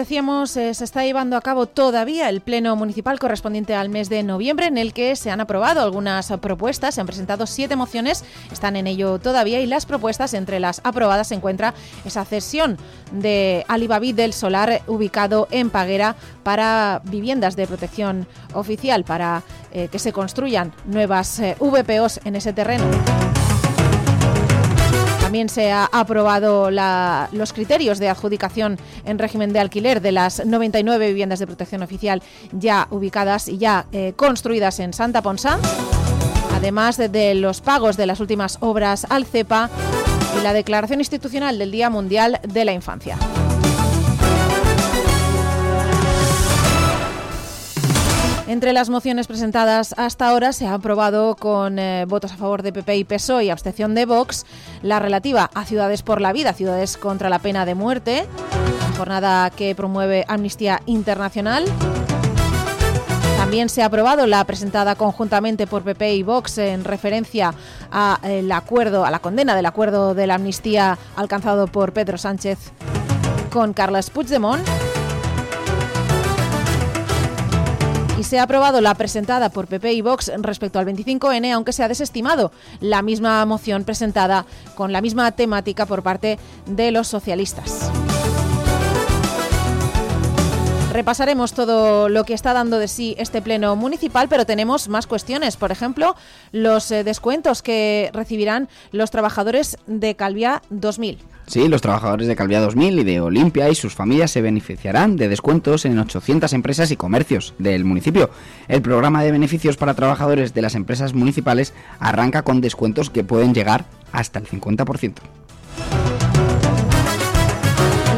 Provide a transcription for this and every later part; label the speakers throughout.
Speaker 1: Decíamos, eh, se está llevando a cabo todavía el pleno municipal correspondiente al mes de noviembre, en el que se han aprobado algunas propuestas. Se han presentado siete mociones, están en ello todavía, y las propuestas, entre las aprobadas, se encuentra esa cesión de Alibaví del Solar, ubicado en Paguera, para viviendas de protección oficial, para eh, que se construyan nuevas eh, VPOs en ese terreno. También se ha aprobado los criterios de adjudicación en régimen de alquiler de las 99 viviendas de protección oficial ya ubicadas y ya eh, construidas en Santa Ponsa, además de, los pagos de las últimas obras al CEPA y la declaración institucional del Día Mundial de la Infancia. Entre las mociones presentadas hasta ahora se ha aprobado con eh, votos a favor de PP y PSOE y abstención de Vox la relativa a Ciudades por la Vida, Ciudades contra la Pena de Muerte, jornada que promueve Amnistía Internacional. También se ha aprobado la presentada conjuntamente por PP y Vox en referencia al acuerdo, a la condena del acuerdo de la amnistía alcanzado por Pedro Sánchez con Carles Puigdemont. Se ha aprobado la presentada por PP y Vox respecto al 25N, aunque se ha desestimado la misma moción presentada con la misma temática por parte de los socialistas. Repasaremos todo lo que está dando de sí este pleno municipal, pero tenemos más cuestiones. Por ejemplo, los eh, descuentos que recibirán los trabajadores de Calvia 2000.
Speaker 2: Sí, los trabajadores de Calvia 2000 y de Olimpia y sus familias se beneficiarán de descuentos en 800 empresas y comercios del municipio. El programa de beneficios para trabajadores de las empresas municipales arranca con descuentos que pueden llegar hasta el 50%.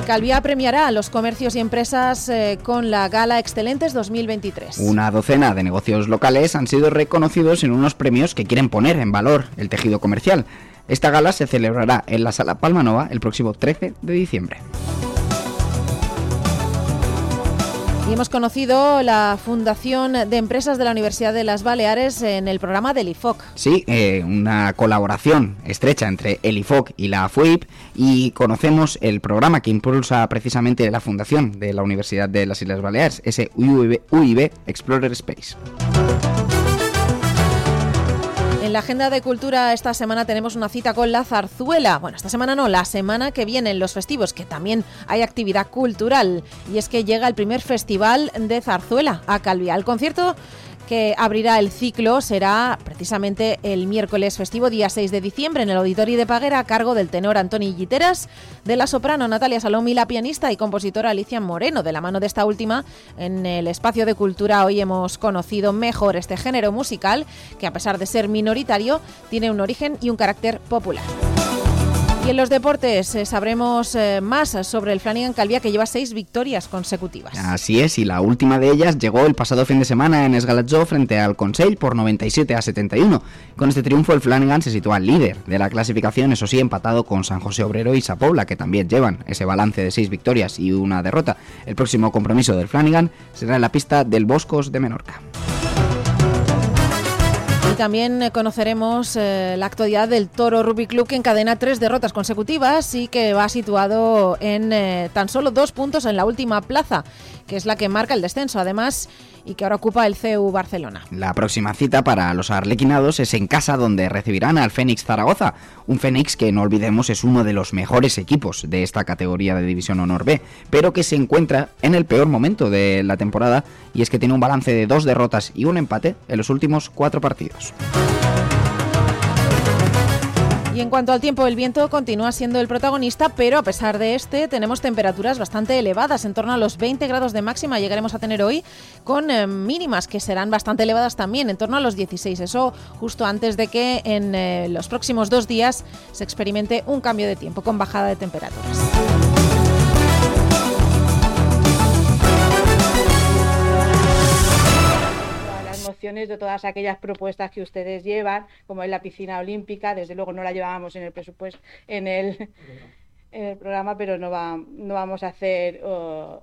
Speaker 1: Calvia premiará a los comercios y empresas eh, con la Gala Excelentes 2023.
Speaker 2: Una docena de negocios locales han sido reconocidos en unos premios que quieren poner en valor el tejido comercial. Esta gala se celebrará en la Sala Palmanova el próximo 13 de diciembre.
Speaker 1: Y hemos conocido la Fundación de Empresas de la Universidad de las Baleares en el programa del IFOC.
Speaker 2: Sí, eh, una colaboración estrecha entre el IFOC y la FUIP y conocemos el programa que impulsa precisamente la Fundación de la Universidad de las Islas Baleares, ese UIB Explorer Space.
Speaker 1: En la agenda de cultura esta semana tenemos una cita con la zarzuela. Bueno, esta semana no, la semana que viene en los festivos, que también hay actividad cultural. Y es que llega el primer festival de zarzuela a Calvia. El concierto que abrirá el ciclo será precisamente el miércoles festivo, día 6 de diciembre, en el Auditorio de Paguera, a cargo del tenor Antoni Guiteras, de la soprano Natalia Salom y la pianista y compositora Alicia Moreno. De la mano de esta última, en el espacio de cultura hoy hemos conocido mejor este género musical, que a pesar de ser minoritario, tiene un origen y un carácter popular. Y en los deportes eh, sabremos eh, más sobre el Flanagan Calvia que lleva seis victorias consecutivas.
Speaker 2: Así es, y la última de ellas llegó el pasado fin de semana en Esgalatzó frente al Consell por 97 a 71. Con este triunfo el Flanagan se sitúa líder de la clasificación, eso sí, empatado con San José Obrero y Sapobla, que también llevan ese balance de seis victorias y una derrota. El próximo compromiso del Flanagan será en la pista del Boscos de Menorca.
Speaker 1: Y también eh, conoceremos eh, la actualidad del Toro Rugby Club que encadena tres derrotas consecutivas y que va situado en eh, tan solo dos puntos en la última plaza, que es la que marca el descenso. Además, y que ahora ocupa el CEU Barcelona.
Speaker 2: La próxima cita para los arlequinados es en casa donde recibirán al Fénix Zaragoza, un Fénix que no olvidemos es uno de los mejores equipos de esta categoría de División Honor B, pero que se encuentra en el peor momento de la temporada y es que tiene un balance de dos derrotas y un empate en los últimos cuatro partidos.
Speaker 1: Y en cuanto al tiempo, el viento continúa siendo el protagonista, pero a pesar de este, tenemos temperaturas bastante elevadas, en torno a los 20 grados de máxima llegaremos a tener hoy, con eh, mínimas que serán bastante elevadas también, en torno a los 16. Eso justo antes de que en eh, los próximos dos días se experimente un cambio de tiempo con bajada de temperaturas.
Speaker 3: De todas aquellas propuestas que ustedes llevan, como es la piscina olímpica, desde luego no la llevábamos en el presupuesto, en el, en el programa, pero no, va, no vamos a hacer oh,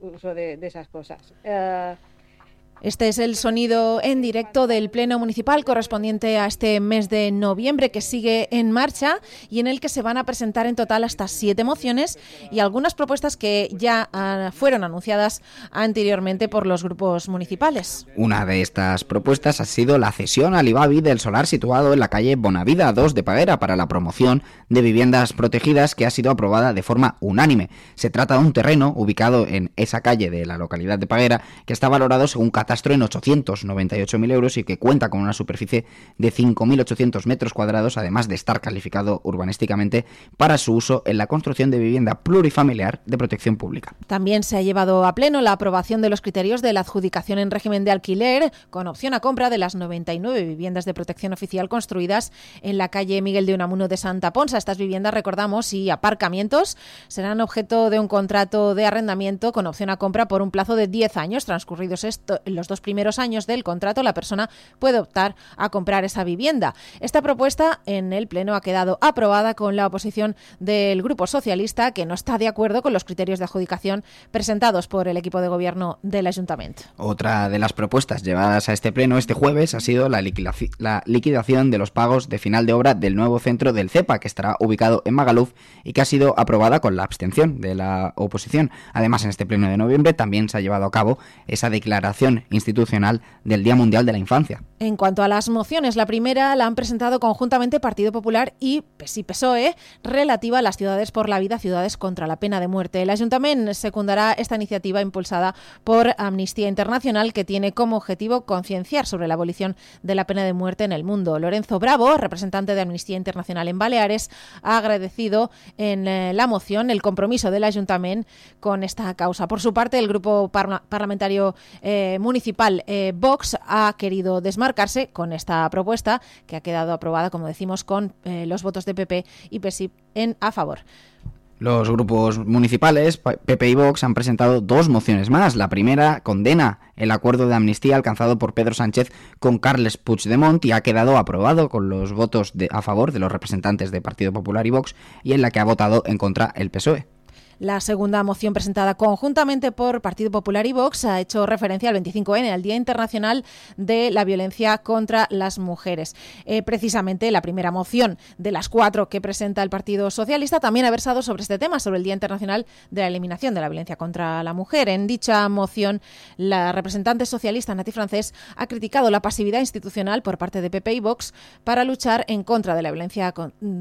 Speaker 3: uso de, esas cosas. Eh,
Speaker 1: este es el sonido en directo del Pleno Municipal correspondiente a este mes de noviembre que sigue en marcha y en el que se van a presentar en total hasta siete mociones y algunas propuestas que ya ah, fueron anunciadas anteriormente por los grupos municipales.
Speaker 2: Una de estas propuestas ha sido la cesión al IBABI del solar situado en la calle Bonavida 2 de Paguera para la promoción de viviendas protegidas que ha sido aprobada de forma unánime. Se trata de un terreno ubicado en esa calle de la localidad de Paguera que está valorado según catastro en 898.000 euros y que cuenta con una superficie de 5.800 metros cuadrados, además de estar calificado urbanísticamente para su uso en la construcción de vivienda plurifamiliar de protección pública.
Speaker 1: También se ha llevado a pleno la aprobación de los criterios de la adjudicación en régimen de alquiler con opción a compra de las 99 viviendas de protección oficial construidas en la calle Miguel de Unamuno de Santa Ponsa. Estas viviendas, recordamos, y aparcamientos serán objeto de un contrato de arrendamiento con opción a compra por un plazo de 10 años transcurridos esto, dos primeros años del contrato, la persona puede optar a comprar esa vivienda. Esta propuesta en el Pleno ha quedado aprobada con la oposición del Grupo Socialista, que no está de acuerdo con los criterios de adjudicación presentados por el equipo de gobierno del Ayuntamiento.
Speaker 2: Otra de las propuestas llevadas a este Pleno este jueves ha sido la, liquidación de los pagos de final de obra del nuevo centro del CEPA, que estará ubicado en Magaluf y que ha sido aprobada con la abstención de la oposición. Además, en este Pleno de noviembre también se ha llevado a cabo esa declaración institucional del Día Mundial de la Infancia.
Speaker 1: En cuanto a las mociones, la primera la han presentado conjuntamente Partido Popular y PSI-PSOE relativa a las ciudades por la vida, ciudades contra la pena de muerte. El Ayuntamiento secundará esta iniciativa impulsada por Amnistía Internacional que tiene como objetivo concienciar sobre la abolición de la pena de muerte en el mundo. Lorenzo Bravo, representante de Amnistía Internacional en Baleares, ha agradecido en eh, la moción el compromiso del Ayuntamiento con esta causa. Por su parte, el grupo parlamentario eh, municipal eh, Vox ha querido desmarcarse con esta propuesta que ha quedado aprobada, como decimos, con los votos de PP y PSI en a favor.
Speaker 2: Los grupos municipales, PP y Vox, han presentado dos mociones más. La primera condena el acuerdo de amnistía alcanzado por Pedro Sánchez con Carles Puigdemont y ha quedado aprobado con los votos a favor de los representantes de Partido Popular y Vox y en la que ha votado en contra el PSOE.
Speaker 1: La segunda moción presentada conjuntamente por Partido Popular y Vox ha hecho referencia al 25N, al Día Internacional de la Violencia contra las Mujeres. Eh, precisamente la primera moción de las cuatro que presenta el Partido Socialista también ha versado sobre este tema, sobre el Día Internacional de la Eliminación de la Violencia contra la Mujer. En dicha moción, la representante socialista Nati Francés ha criticado la pasividad institucional por parte de PP y Vox para luchar en contra de la violencia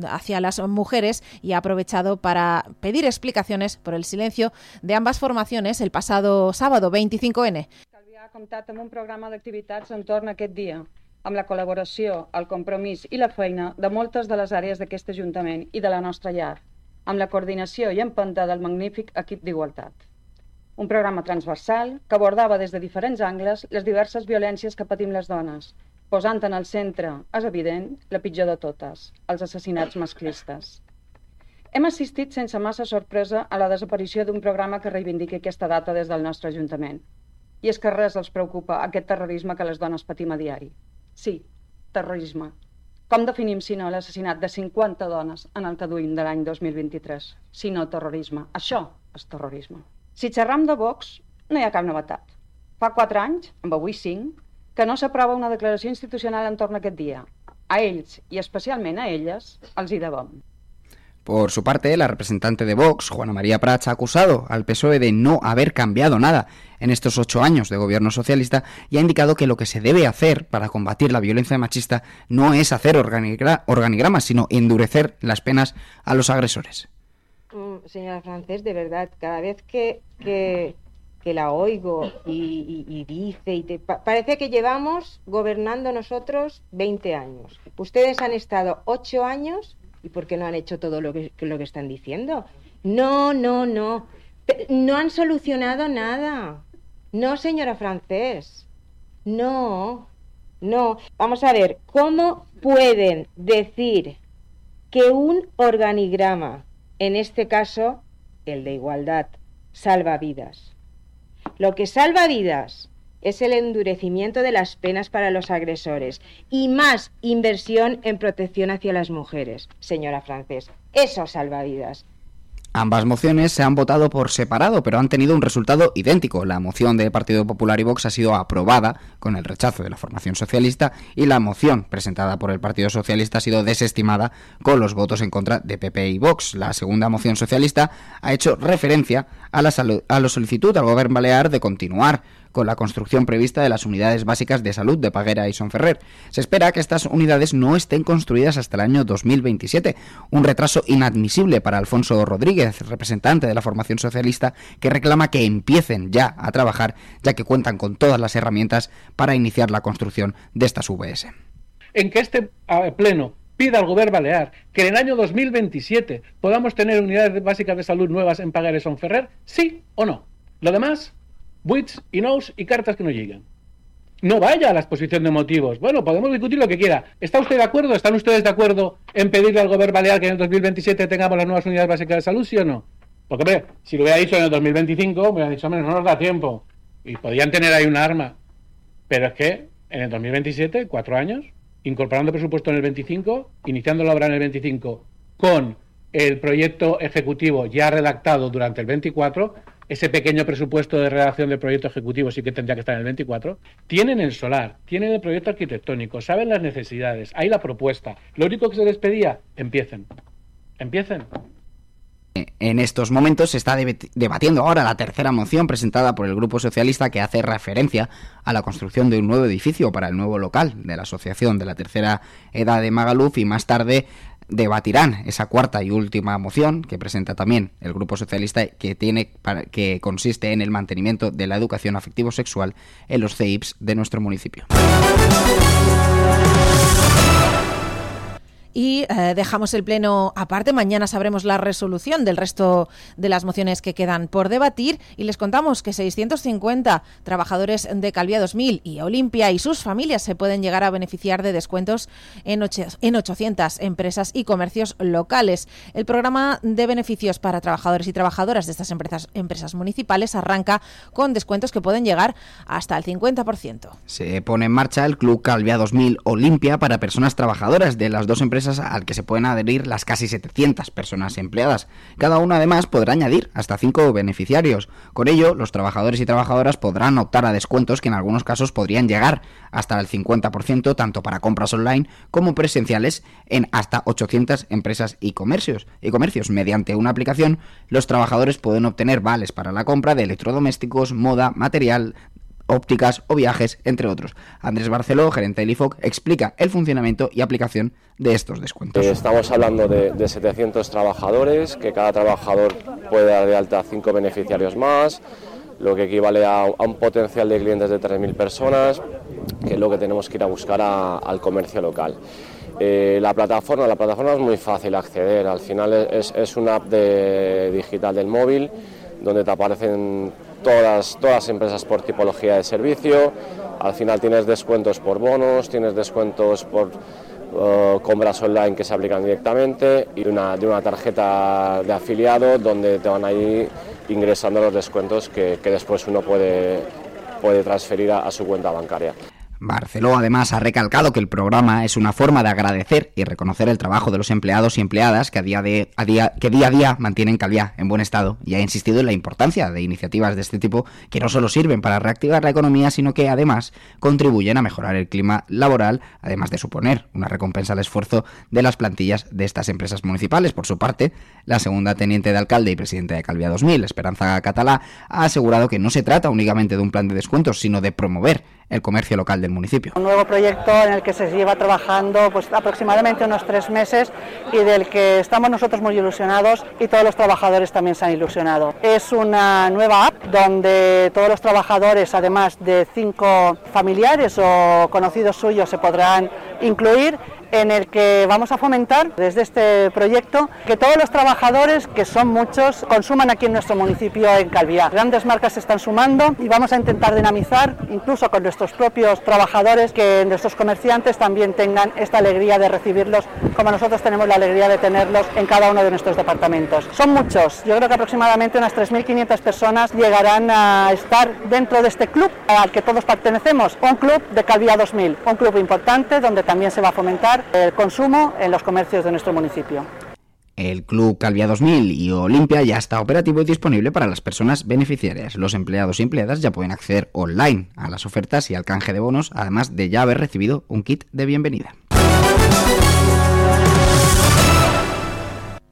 Speaker 1: hacia las mujeres y ha aprovechado para pedir explicaciones por el silencio de ambas formaciones el pasado sábado 25N.
Speaker 3: Ha comptat amb un programa d'activitats entorn a aquest dia, amb la col·laboració, el compromís i la feina de moltes de les àrees d'aquest Ajuntament i de la nostra llar, amb la coordinació i empenta del magnífic equip d'Igualtat. Un programa transversal que abordava des de diferents angles les diverses violències que patim les dones, posant en el centre, és evident, la pitjor de totes, els assassinats masclistes. Hem assistit sense massa sorpresa a la desaparició d'un programa que reivindiqui aquesta data des del nostre Ajuntament. I és que res els preocupa aquest terrorisme que les dones patim a diari. Sí, terrorisme. Com definim, si no, l'assassinat de 50 dones en el duim de l'any 2023? Si no, terrorisme. Això és terrorisme. Si xerram de Vox, no hi ha cap novetat. Fa quatre anys, amb avui cinc, que no s'aprova una declaració institucional entorn a aquest dia. A ells, i especialment a elles, els hi devem.
Speaker 2: Por su parte, la representante de Vox, Juana María Prats, ha acusado al PSOE de no haber cambiado nada en estos ocho años de gobierno socialista y ha indicado que lo que se debe hacer para combatir la violencia machista no es hacer organigramas, sino endurecer las penas a los agresores.
Speaker 4: Mm, señora Francés, de verdad, cada vez que, que, la oigo y, dice, y parece que llevamos gobernando nosotros 20 años. Ustedes han estado ocho años ¿Y por qué no han hecho todo lo que, lo que están diciendo? No, no, no. No han solucionado nada. No, señora Francés. No, no. Vamos a ver, ¿cómo pueden decir que un organigrama, en este caso el de igualdad, salva vidas? Lo que salva vidas es el endurecimiento de las penas para los agresores y más inversión en protección hacia las mujeres, señora Francés. Eso salva vidas.
Speaker 2: Ambas mociones se han votado por separado, pero han tenido un resultado idéntico. La moción del Partido Popular y Vox ha sido aprobada con el rechazo de la formación socialista y la moción presentada por el Partido Socialista ha sido desestimada con los votos en contra de PP y Vox. La segunda moción socialista ha hecho referencia a la, a la solicitud al Gobierno Balear de continuar con la construcción prevista de las unidades básicas de salud de Paguera y Sonferrer. Se espera que estas unidades no estén construidas hasta el año 2027, un retraso inadmisible para Alfonso Rodríguez, representante de la formación socialista, que reclama que empiecen ya a trabajar, ya que cuentan con todas las herramientas para iniciar la construcción de estas VS.
Speaker 5: En que este pleno pida al gobierno balear que en el año 2027 podamos tener unidades básicas de salud nuevas en Paguera y Sonferrer, sí o no. Lo demás buits y nos y cartas que no llegan. No vaya a la exposición de motivos. Bueno, podemos discutir lo que quiera. ¿Está usted de acuerdo? ¿Están ustedes de acuerdo en pedirle al gobierno balear que en el 2027 tengamos las nuevas unidades básicas de salud, sí o no? Porque, hombre, si lo hubiera dicho en el 2025, me hubiera dicho, hombre, no nos da tiempo. Y podían tener ahí un arma. Pero es que en el 2027, cuatro años, incorporando presupuesto en el 25, iniciando la obra en el 25, con el proyecto ejecutivo ya redactado durante el 24, ese pequeño presupuesto de redacción del proyecto ejecutivo sí que tendría que estar en el 24. Tienen el solar, tienen el proyecto arquitectónico, saben las necesidades, hay la propuesta. Lo único que se les pedía, empiecen. Empiecen.
Speaker 2: En estos momentos se está debatiendo ahora la tercera moción presentada por el Grupo Socialista que hace referencia a la construcción de un nuevo edificio para el nuevo local de la Asociación de la Tercera Edad de Magaluf y más tarde debatirán esa cuarta y última moción que presenta también el Grupo Socialista que tiene que consiste en el mantenimiento de la educación afectivo sexual en los CEIPs de nuestro municipio.
Speaker 1: Y eh, dejamos el pleno aparte. Mañana sabremos la resolución del resto de las mociones que quedan por debatir y les contamos que 650 trabajadores de Calvia 2000 y Olimpia y sus familias se pueden llegar a beneficiar de descuentos en, en 800 empresas y comercios locales. El programa de beneficios para trabajadores y trabajadoras de estas empresas, empresas municipales arranca con descuentos que pueden llegar hasta el 50%.
Speaker 2: Se pone en marcha el Club Calvia 2000 Olimpia para personas trabajadoras de las dos empresas al que se pueden adherir las casi 700 personas empleadas. Cada uno además podrá añadir hasta 5 beneficiarios. Con ello, los trabajadores y trabajadoras podrán optar a descuentos que en algunos casos podrían llegar hasta el 50% tanto para compras online como presenciales en hasta 800 empresas y comercios. Y comercios. Mediante una aplicación, los trabajadores pueden obtener vales para la compra de electrodomésticos, moda, material ópticas o viajes, entre otros. Andrés Barceló, gerente del IFOC, explica el funcionamiento y aplicación de estos descuentos.
Speaker 6: Eh, estamos hablando de, 700 trabajadores, que cada trabajador puede dar de alta 5 beneficiarios más, lo que equivale a, un potencial de clientes de 3.000 personas, que es lo que tenemos que ir a buscar al comercio local. Eh, la plataforma, la plataforma es muy fácil acceder, al final es, es una app de, digital del móvil donde te aparecen todas, todas las empresas por tipología de servicio. Al final tienes descuentos por bonos, tienes descuentos por uh, compras online que se aplican directamente y de una, tarjeta de afiliado donde te van a ir ingresando los descuentos que, después uno puede, puede transferir a su cuenta bancaria.
Speaker 2: Barceló además ha recalcado que el programa es una forma de agradecer y reconocer el trabajo de los empleados y empleadas que, a día, de, a día, que día a día mantienen Calviá en buen estado y ha insistido en la importancia de iniciativas de este tipo que no solo sirven para reactivar la economía, sino que además contribuyen a mejorar el clima laboral, además de suponer una recompensa al esfuerzo de las plantillas de estas empresas municipales. Por su parte, la segunda teniente de alcalde y presidente de Calviá 2000, Esperanza Catalá, ha asegurado que no se trata únicamente de un plan de descuentos, sino de promover el comercio local municipio.
Speaker 7: Un nuevo proyecto en el que se lleva trabajando pues, aproximadamente unos tres meses y del que estamos nosotros muy ilusionados y todos los trabajadores también se han ilusionado. Es una nueva app donde todos los trabajadores, además de cinco familiares o conocidos suyos, se podrán incluir en el que vamos a fomentar desde este proyecto que todos los trabajadores, que son muchos, consuman aquí en nuestro municipio en Calviá. Grandes marcas se están sumando y vamos a intentar dinamizar, incluso con nuestros propios trabajadores, que nuestros comerciantes también tengan esta alegría de recibirlos, como nosotros tenemos la alegría de tenerlos en cada uno de nuestros departamentos. Son muchos, yo creo que aproximadamente unas 3.500 personas llegarán a estar dentro de este club al que todos pertenecemos, un club de Calviá 2000, un club importante donde también se va a fomentar el consumo en los comercios de nuestro municipio.
Speaker 2: El Club Calvia 2000 y Olimpia ya está operativo y disponible para las personas beneficiarias. Los empleados y empleadas ya pueden acceder online a las ofertas y al canje de bonos, además de ya haber recibido un kit de bienvenida.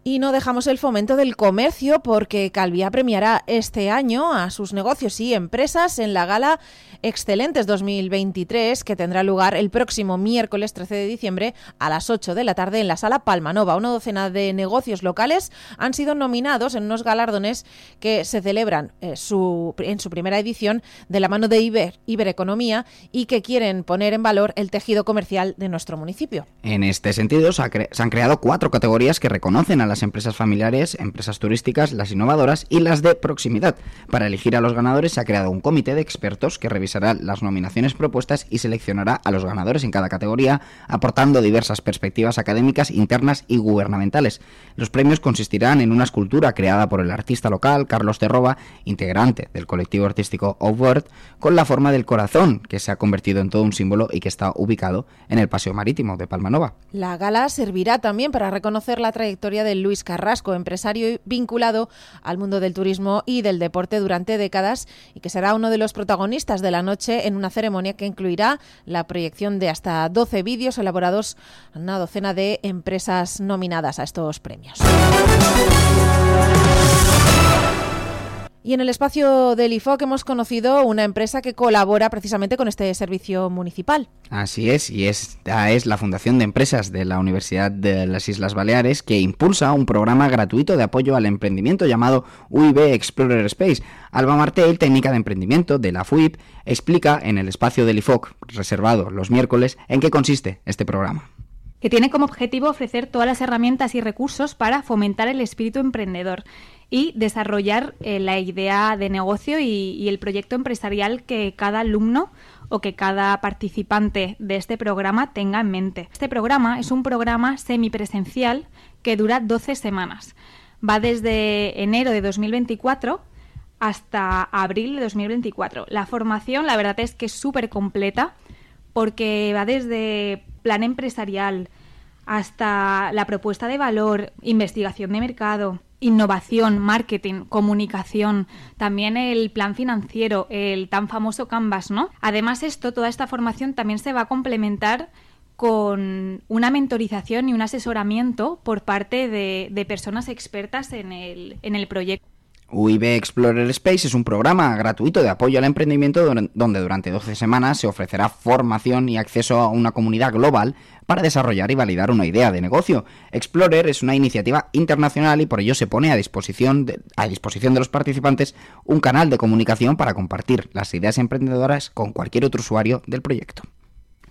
Speaker 1: Y no dejamos el fomento del comercio porque Calvía premiará este año a sus negocios y empresas en la gala Excelentes 2023 que tendrá lugar el próximo miércoles 13 de diciembre a las 8 de la tarde en la sala Palmanova. Una docena de negocios locales han sido nominados en unos galardones que se celebran eh, en su primera edición de la mano de Iber, Ibereconomía y que quieren poner en valor el tejido comercial de nuestro municipio.
Speaker 2: En este sentido, se, se han creado cuatro categorías que reconocen a las empresas familiares, empresas turísticas, las innovadoras y las de proximidad. Para elegir a los ganadores se ha creado un comité de expertos que revisará las nominaciones propuestas y seleccionará a los ganadores en cada categoría, aportando diversas perspectivas académicas, internas y gubernamentales. Los premios consistirán en una escultura creada por el artista local Carlos Terroba, integrante del colectivo artístico Outward, con la forma del corazón, que se ha convertido en todo un símbolo y que está ubicado en el Paseo Marítimo de Palmanova.
Speaker 1: La gala servirá también para reconocer la trayectoria de Luis Carrasco, empresario vinculado al mundo del turismo y del deporte durante décadas y que será uno de los protagonistas de la noche en una ceremonia que incluirá la proyección de hasta 12 vídeos elaborados a una docena de empresas nominadas a estos premios. Y en el espacio del IFOC hemos conocido una empresa que colabora precisamente con este servicio municipal.
Speaker 2: Así es, y esta es la Fundación de Empresas de la Universidad de las Islas Baleares que impulsa un programa gratuito de apoyo al emprendimiento llamado UIB Explorer Space. Alba Martel, técnica de emprendimiento de la FUIP, explica en el espacio del IFOC, reservado los miércoles, en qué consiste este programa
Speaker 8: que tiene como objetivo ofrecer todas las herramientas y recursos para fomentar el espíritu emprendedor y desarrollar eh, la idea de negocio y, el proyecto empresarial que cada alumno o que cada participante de este programa tenga en mente. Este programa es un programa semipresencial que dura 12 semanas. Va desde enero de 2024 hasta abril de 2024. La formación, la verdad es que es súper completa porque va desde plan empresarial hasta la propuesta de valor, investigación de mercado, innovación, marketing, comunicación, también el plan financiero, el tan famoso Canvas, ¿no? Además esto, toda esta formación también se va a complementar con una mentorización y un asesoramiento por parte de, de personas expertas en el, en el proyecto.
Speaker 2: UIB Explorer Space es un programa gratuito de apoyo al emprendimiento donde durante 12 semanas se ofrecerá formación y acceso a una comunidad global para desarrollar y validar una idea de negocio. Explorer es una iniciativa internacional y por ello se pone a disposición de, a disposición de los participantes un canal de comunicación para compartir las ideas emprendedoras con cualquier otro usuario del proyecto.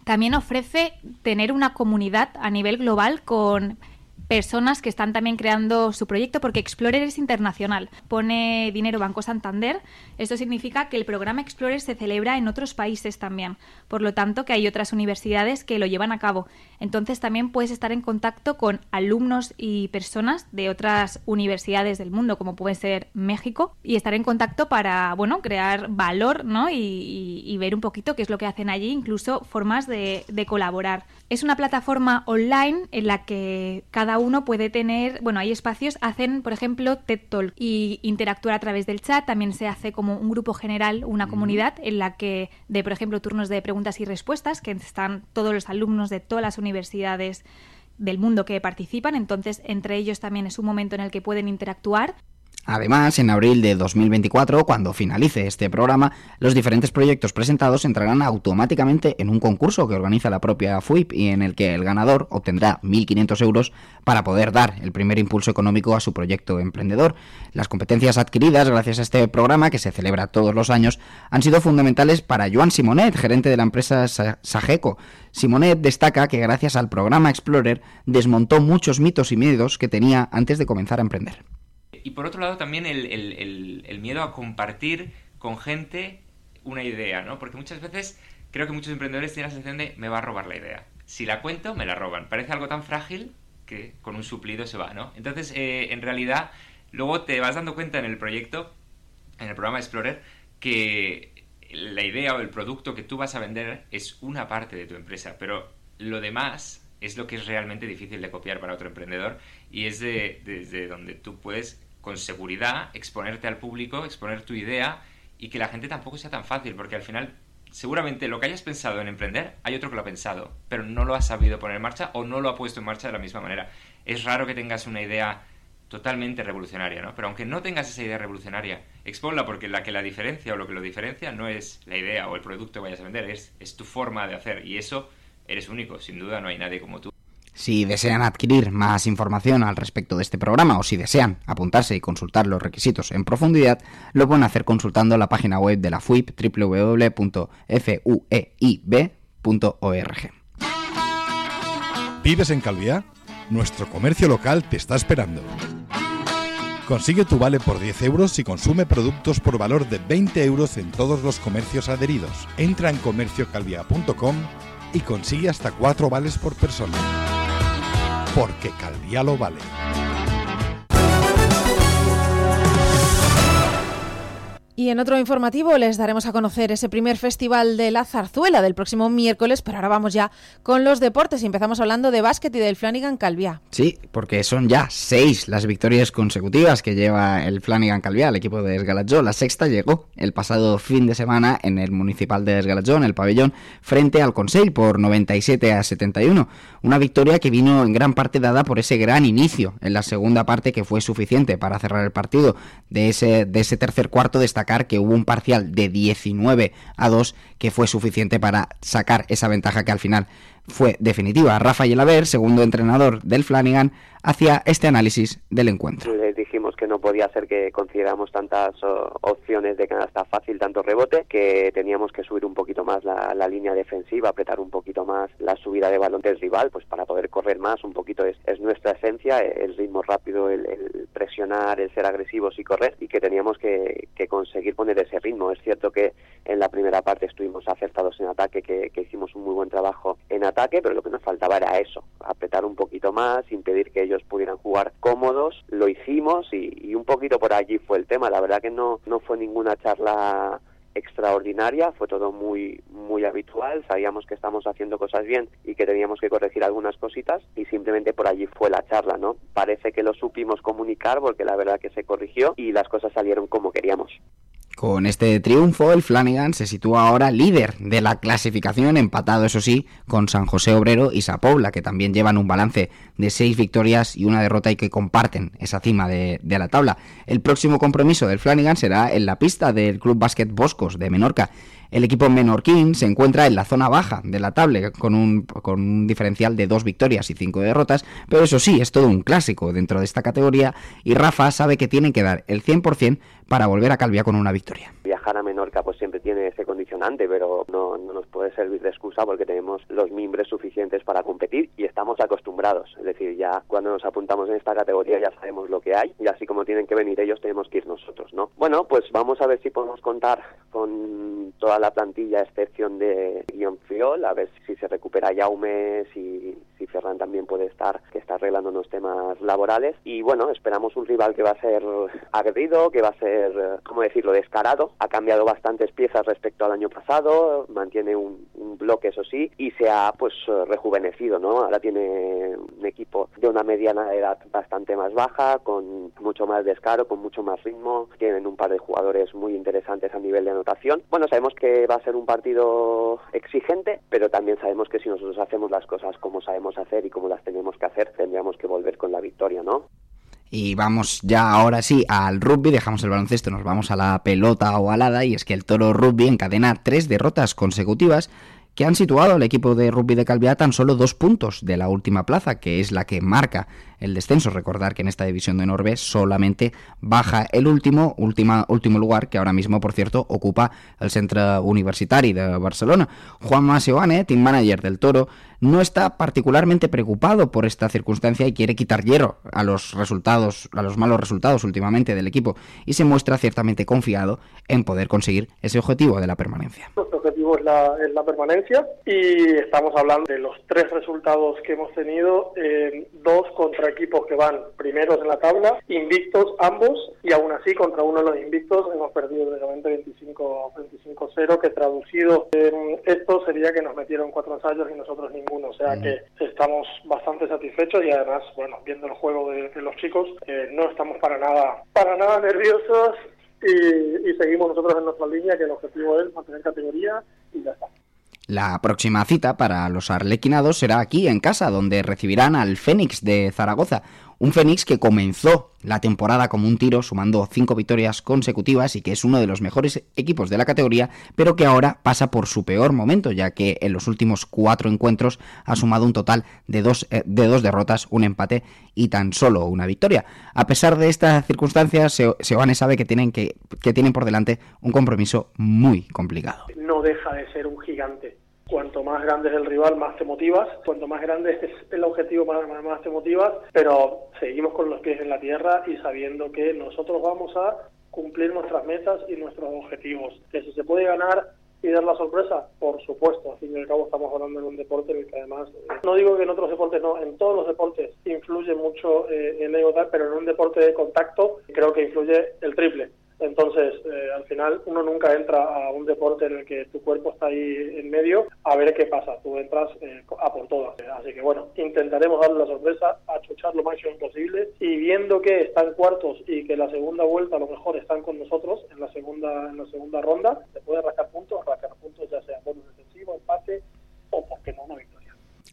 Speaker 8: También ofrece tener una comunidad a nivel global con personas que están también creando su proyecto porque Explorer es internacional. Pone dinero Banco Santander. Esto significa que el programa Explorer se celebra en otros países también. Por lo tanto, que hay otras universidades que lo llevan a cabo. Entonces también puedes estar en contacto con alumnos y personas de otras universidades del mundo, como puede ser México, y estar en contacto para, bueno, crear valor, ¿no? Y, ver un poquito qué es lo que hacen allí, incluso formas de, de colaborar. Es una plataforma online en la que cada uno puede tener, bueno, hay espacios, hacen, por ejemplo, TED Talk y interactuar a través del chat. También se hace como un grupo general, una comunidad en la que, de, por ejemplo, turnos de preguntas y respuestas, que están todos los alumnos de todas las universidades del mundo que participan. Entonces, entre ellos también es un momento en el que pueden interactuar.
Speaker 2: Además, en abril de 2024, cuando finalice este programa, los diferentes proyectos presentados entrarán automáticamente en un concurso que organiza la propia FUIP y en el que el ganador obtendrá 1.500 euros para poder dar el primer impulso económico a su proyecto emprendedor. Las competencias adquiridas gracias a este programa, que se celebra todos los años, han sido fundamentales para Joan Simonet, gerente de la empresa Sageco. Simonet destaca que gracias al programa Explorer desmontó muchos mitos y miedos que tenía antes de comenzar a emprender
Speaker 9: y por otro lado también el, miedo a compartir con gente una idea, ¿no? Porque muchas veces creo que muchos emprendedores tienen la sensación de me va a robar la idea. Si la cuento, me la roban. Parece algo tan frágil que con un suplido se va, ¿no? Entonces, eh, en realidad, luego te vas dando cuenta en el proyecto, en el programa Explorer, que la idea o el producto que tú vas a vender es una parte de tu empresa, pero lo demás es lo que es realmente difícil de copiar para otro emprendedor y es de, desde donde tú puedes con seguridad, exponerte al público, exponer tu idea y que la gente tampoco sea tan fácil, porque al final seguramente lo que hayas pensado en emprender, hay otro que lo ha pensado, pero no lo ha sabido poner en marcha o no lo ha puesto en marcha de la misma manera. Es raro que tengas una idea totalmente revolucionaria, ¿no? Pero aunque no tengas esa idea revolucionaria, exponla porque la que la diferencia o lo que lo diferencia no es la idea o el producto que vayas a vender, es, es tu forma de hacer y eso eres único, sin duda no hay nadie como tú.
Speaker 2: Si desean adquirir más información al respecto de este programa o si desean apuntarse y consultar los requisitos en profundidad, lo pueden hacer consultando la página web de la FUIP www.fueib.org.
Speaker 10: ¿Vives en Calviá? Nuestro comercio local te está esperando. Consigue tu vale por 10 euros y consume productos por valor de 20 euros en todos los comercios adheridos. Entra en comerciocalvia.com y consigue hasta 4 vales por persona porque Calvía lo vale.
Speaker 1: Y en otro informativo les daremos a conocer ese primer festival de la zarzuela del próximo miércoles, pero ahora vamos ya con los deportes y empezamos hablando de básquet y del Flanagan Calviá.
Speaker 2: Sí, porque son ya seis las victorias consecutivas que lleva el Flanagan Calviá, el equipo de Esgalajó. La sexta llegó el pasado fin de semana en el municipal de Esgalajó, en el pabellón, frente al Consell por 97 a 71. Una victoria que vino en gran parte dada por ese gran inicio en la segunda parte que fue suficiente para cerrar el partido. De ese, de ese tercer cuarto que hubo un parcial de 19 a 2 que fue suficiente para sacar esa ventaja que al final fue definitiva. Rafael Aver, segundo entrenador del Flanagan, hacía este análisis del encuentro.
Speaker 11: Les dijimos que no podía ser que consideramos tantas opciones de canasta fácil, tanto rebote, que teníamos que subir un poquito más la, línea defensiva, apretar un poquito más la subida de balón del rival, pues para poder correr más, un poquito es, nuestra esencia, el ritmo rápido, el, presionar, el ser agresivos y correr, y que teníamos que, conseguir poner ese ritmo. Es cierto que en la primera parte estuvimos acertados en ataque, que, que hicimos un muy buen trabajo en ataque, pero lo que nos faltaba era eso, apretar un poquito más, impedir que ellos pudieran jugar cómodos, lo hicimos y, un poquito por allí fue el tema. La verdad que no, no fue ninguna charla extraordinaria, fue todo muy muy habitual, sabíamos que estamos haciendo cosas bien y que teníamos que corregir algunas cositas y simplemente por allí fue la charla, ¿no? Parece que lo supimos comunicar porque la verdad que se corrigió y las cosas salieron como queríamos.
Speaker 2: Con este triunfo, el Flanagan se sitúa ahora líder de la clasificación, empatado eso sí, con San José Obrero y Sapobla, que también llevan un balance de seis victorias y una derrota y que comparten esa cima de, de la tabla. El próximo compromiso del Flanagan será en la pista del Club Básquet Boscos de Menorca El equipo menorquín se encuentra en la zona baja de la tabla con un, con un diferencial de dos victorias y cinco derrotas, pero eso sí, es todo un clásico dentro de esta categoría y Rafa sabe que tiene que dar el 100% para volver a Calviá con una victoria.
Speaker 11: Viajar a Menorca pues siempre tiene ese condicionante, pero no, no nos puede servir de excusa porque tenemos los mimbres suficientes para competir y estamos acostumbrados. Es decir, ya cuando nos apuntamos en esta categoría ya sabemos lo que hay y así como tienen que venir ellos tenemos que ir nosotros, ¿no? Bueno, pues vamos a ver si podemos contar con toda la plantilla a excepción de Guion Fiol, a ver si se recupera Jaume, si, si Ferran también puede estar, que está arreglando unos temas laborales y bueno, esperamos un rival que va a ser agredido, que va a ser, eh, ¿cómo decirlo?, descarado. Ha cambiado bastantes piezas respecto al año pasado, mantiene un, bloque, eso sí, y se ha pues rejuvenecido, ¿no? Ahora tiene un equipo de una mediana edad bastante más baja, con mucho más descaro, con mucho más ritmo, tienen un par de jugadores muy interesantes a nivel de anotación. Bueno, sabemos que va a ser un partido exigente, pero también sabemos que si nosotros hacemos las cosas como sabemos hacer y como las tenemos que hacer, tendríamos que volver con la victoria, ¿no?
Speaker 2: Y vamos ya ahora sí al rugby, dejamos el baloncesto, nos vamos a la pelota ovalada y es que el Toro Rugby encadena tres derrotas consecutivas que han situado al equipo de rugby de Calviá tan solo dos puntos de la última plaza, que es la que marca el descenso. Recordar que en esta división de Norbe solamente baja el último, última, último lugar, que ahora mismo, por cierto, ocupa el Centro Universitari de Barcelona. Juan Maseoane, team manager del Toro, no está particularmente preocupado por esta circunstancia y quiere quitar hierro a los resultados, a los malos resultados últimamente del equipo y se muestra ciertamente confiado en poder conseguir ese objetivo de la permanencia.
Speaker 12: Objetivo es la, es la permanencia. Y estamos hablando de los tres resultados que hemos tenido, eh, dos contra equipos que van primeros en la tabla, invictos ambos y aún así contra uno de los invictos hemos perdido directamente 25-0 que traducido en esto sería que nos metieron cuatro ensayos y nosotros ninguno. O sea que estamos bastante satisfechos y además, bueno, viendo el juego de, de los chicos, eh, no estamos para nada, para nada nerviosos y, y seguimos nosotros en nuestra línea, que el objetivo es mantener categoría y ya está.
Speaker 2: La próxima cita para los arlequinados será aquí en casa, donde recibirán al Fénix de Zaragoza, un Fénix que comenzó la temporada como un tiro, sumando cinco victorias consecutivas y que es uno de los mejores equipos de la categoría, pero que ahora pasa por su peor momento, ya que en los últimos cuatro encuentros ha sumado un total de dos, eh, de dos derrotas, un empate y tan solo una victoria. A pesar de estas circunstancias, Seoane sabe que tienen, que, que tienen por delante un compromiso muy complicado.
Speaker 12: No deja de ser un gigante cuanto más grande es el rival, más te motivas, cuanto más grande es el objetivo, más, más, te motivas, pero seguimos con los pies en la tierra y sabiendo que nosotros vamos a cumplir nuestras metas y nuestros objetivos. Que si se puede ganar y dar la sorpresa, por supuesto, al fin y al cabo estamos hablando de un deporte en el que además, eh, no digo que en otros deportes no, en todos los deportes influye mucho eh, el ego pero en un deporte de contacto creo que influye el triple. Entonces, eh, al final, uno nunca entra a un deporte en el que tu cuerpo está ahí en medio a ver qué pasa. Tú entras eh, a por todas. Así que, bueno, intentaremos darle la sorpresa, achuchar lo máximo posible y viendo que están cuartos y que la segunda vuelta a lo mejor están con nosotros en la segunda en la segunda ronda, se puede rascar puntos, rascar puntos ya sea bonus defensivo, empate o, ¿por qué no, una victoria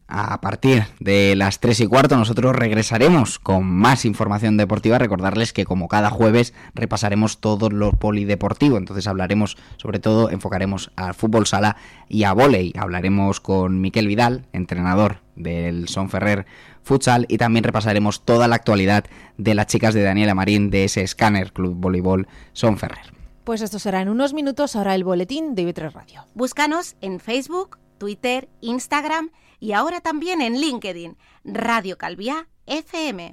Speaker 2: a partir de las 3 y cuarto nosotros regresaremos con más información deportiva. Recordarles que como cada jueves repasaremos todo lo polideportivo. Entonces hablaremos, sobre todo, enfocaremos al fútbol sala y a volei. Hablaremos con Miquel Vidal, entrenador del Son Ferrer Futsal y también repasaremos toda la actualidad de las chicas de Daniela Marín de ese Scanner Club Voleibol Son Ferrer.
Speaker 1: Pues esto será en unos minutos, ahora el boletín de IB3 Radio.
Speaker 13: Búscanos en Facebook, Twitter, Instagram y ahora también en LinkedIn, Radio Calviá FM.